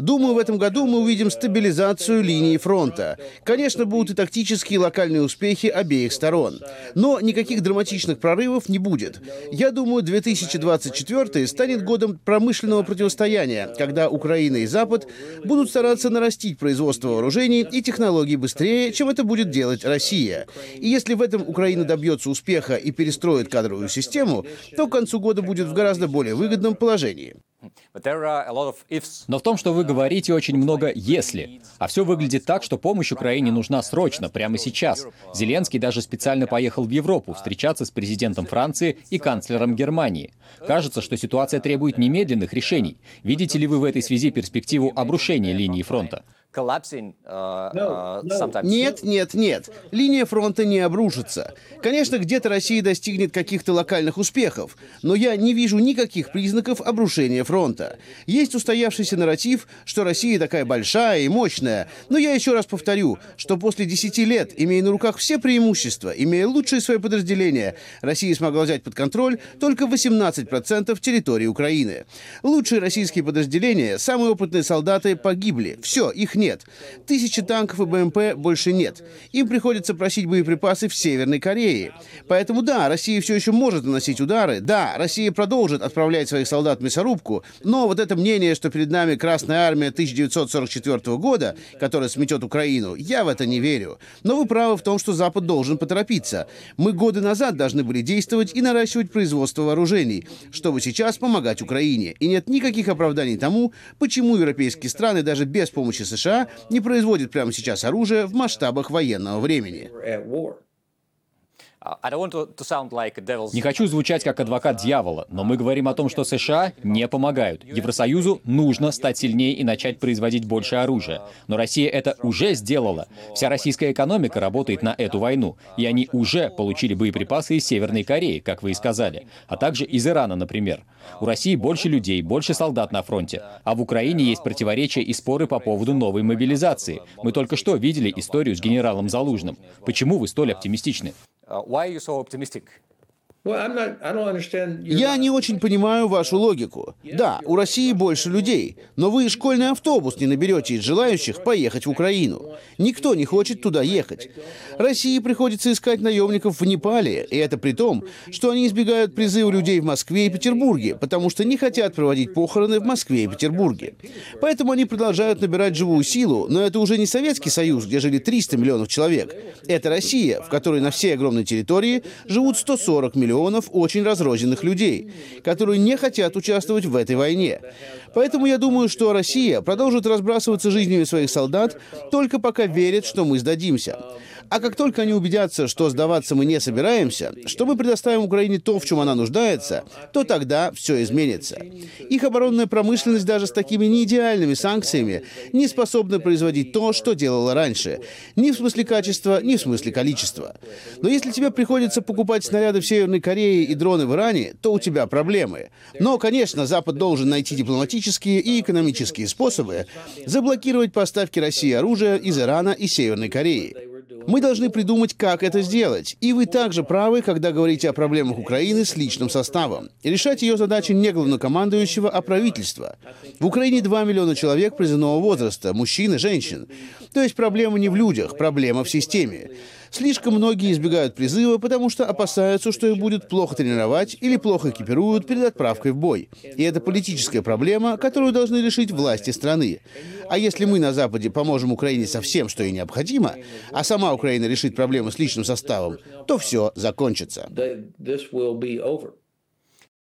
Думаю, в этом году мы увидим стабилизацию линии фронта. Конечно, будут и тактические и локальные успехи обеих сторон. Но никаких драматичных прорывов не будет. Я думаю, 2024 станет годом промышленного противостояния, когда Украина и Запад будут стараться нарастить производство вооружений и технологий быстрее, чем это будет делать Россия. И если в этом Украина добьется успеха и перестроит кадровую систему, то к концу года будет в гораздо более выгодном положении. Но в том, что вы говорите, очень много «если». А все выглядит так, что помощь Украине нужна срочно, прямо сейчас. Зеленский даже специально поехал в Европу встречаться с президентом Франции и канцлером Германии. Кажется, что ситуация требует немедленных решений. Видите ли вы в этой связи перспективу обрушения линии фронта? Uh, uh, нет, нет, нет. Линия фронта не обрушится. Конечно, где-то Россия достигнет каких-то локальных успехов, но я не вижу никаких признаков обрушения фронта. Есть устоявшийся нарратив, что Россия такая большая и мощная, но я еще раз повторю, что после 10 лет, имея на руках все преимущества, имея лучшие свои подразделения, Россия смогла взять под контроль только 18% территории Украины. Лучшие российские подразделения, самые опытные солдаты погибли. Все, их нет. Тысячи танков и БМП больше нет. Им приходится просить боеприпасы в Северной Корее. Поэтому да, Россия все еще может наносить удары. Да, Россия продолжит отправлять своих солдат в мясорубку. Но вот это мнение, что перед нами Красная Армия 1944 года, которая сметет Украину, я в это не верю. Но вы правы в том, что Запад должен поторопиться. Мы годы назад должны были действовать и наращивать производство вооружений, чтобы сейчас помогать Украине. И нет никаких оправданий тому, почему европейские страны даже без помощи США США не производит прямо сейчас оружие в масштабах военного времени. Не хочу звучать как адвокат дьявола, но мы говорим о том, что США не помогают. Евросоюзу нужно стать сильнее и начать производить больше оружия. Но Россия это уже сделала. Вся российская экономика работает на эту войну. И они уже получили боеприпасы из Северной Кореи, как вы и сказали, а также из Ирана, например. У России больше людей, больше солдат на фронте. А в Украине есть противоречия и споры по поводу новой мобилизации. Мы только что видели историю с генералом Залужным. Почему вы столь оптимистичны? Uh, why are you so optimistic? Я не очень понимаю вашу логику. Да, у России больше людей, но вы школьный автобус не наберете из желающих поехать в Украину. Никто не хочет туда ехать. России приходится искать наемников в Непале, и это при том, что они избегают призыва людей в Москве и Петербурге, потому что не хотят проводить похороны в Москве и Петербурге. Поэтому они продолжают набирать живую силу, но это уже не Советский Союз, где жили 300 миллионов человек. Это Россия, в которой на всей огромной территории живут 140 миллионов миллионов очень разрозненных людей, которые не хотят участвовать в этой войне. Поэтому я думаю, что Россия продолжит разбрасываться жизнями своих солдат только пока верит, что мы сдадимся. А как только они убедятся, что сдаваться мы не собираемся, что мы предоставим Украине то, в чем она нуждается, то тогда все изменится. Их оборонная промышленность даже с такими неидеальными санкциями не способна производить то, что делала раньше. Ни в смысле качества, ни в смысле количества. Но если тебе приходится покупать снаряды в Северной Корее и дроны в Иране, то у тебя проблемы. Но, конечно, Запад должен найти дипломатические и экономические способы заблокировать поставки России оружия из Ирана и Северной Кореи. Мы должны придумать, как это сделать. И вы также правы, когда говорите о проблемах Украины с личным составом. решать ее задачи не главнокомандующего, а правительства. В Украине 2 миллиона человек призывного возраста, мужчин и женщин. То есть проблема не в людях, проблема в системе. Слишком многие избегают призыва, потому что опасаются, что их будет плохо тренировать или плохо экипируют перед отправкой в бой. И это политическая проблема, которую должны решить власти страны. А если мы на Западе поможем Украине со всем, что ей необходимо, а сама Украина решит проблемы с личным составом, то все закончится.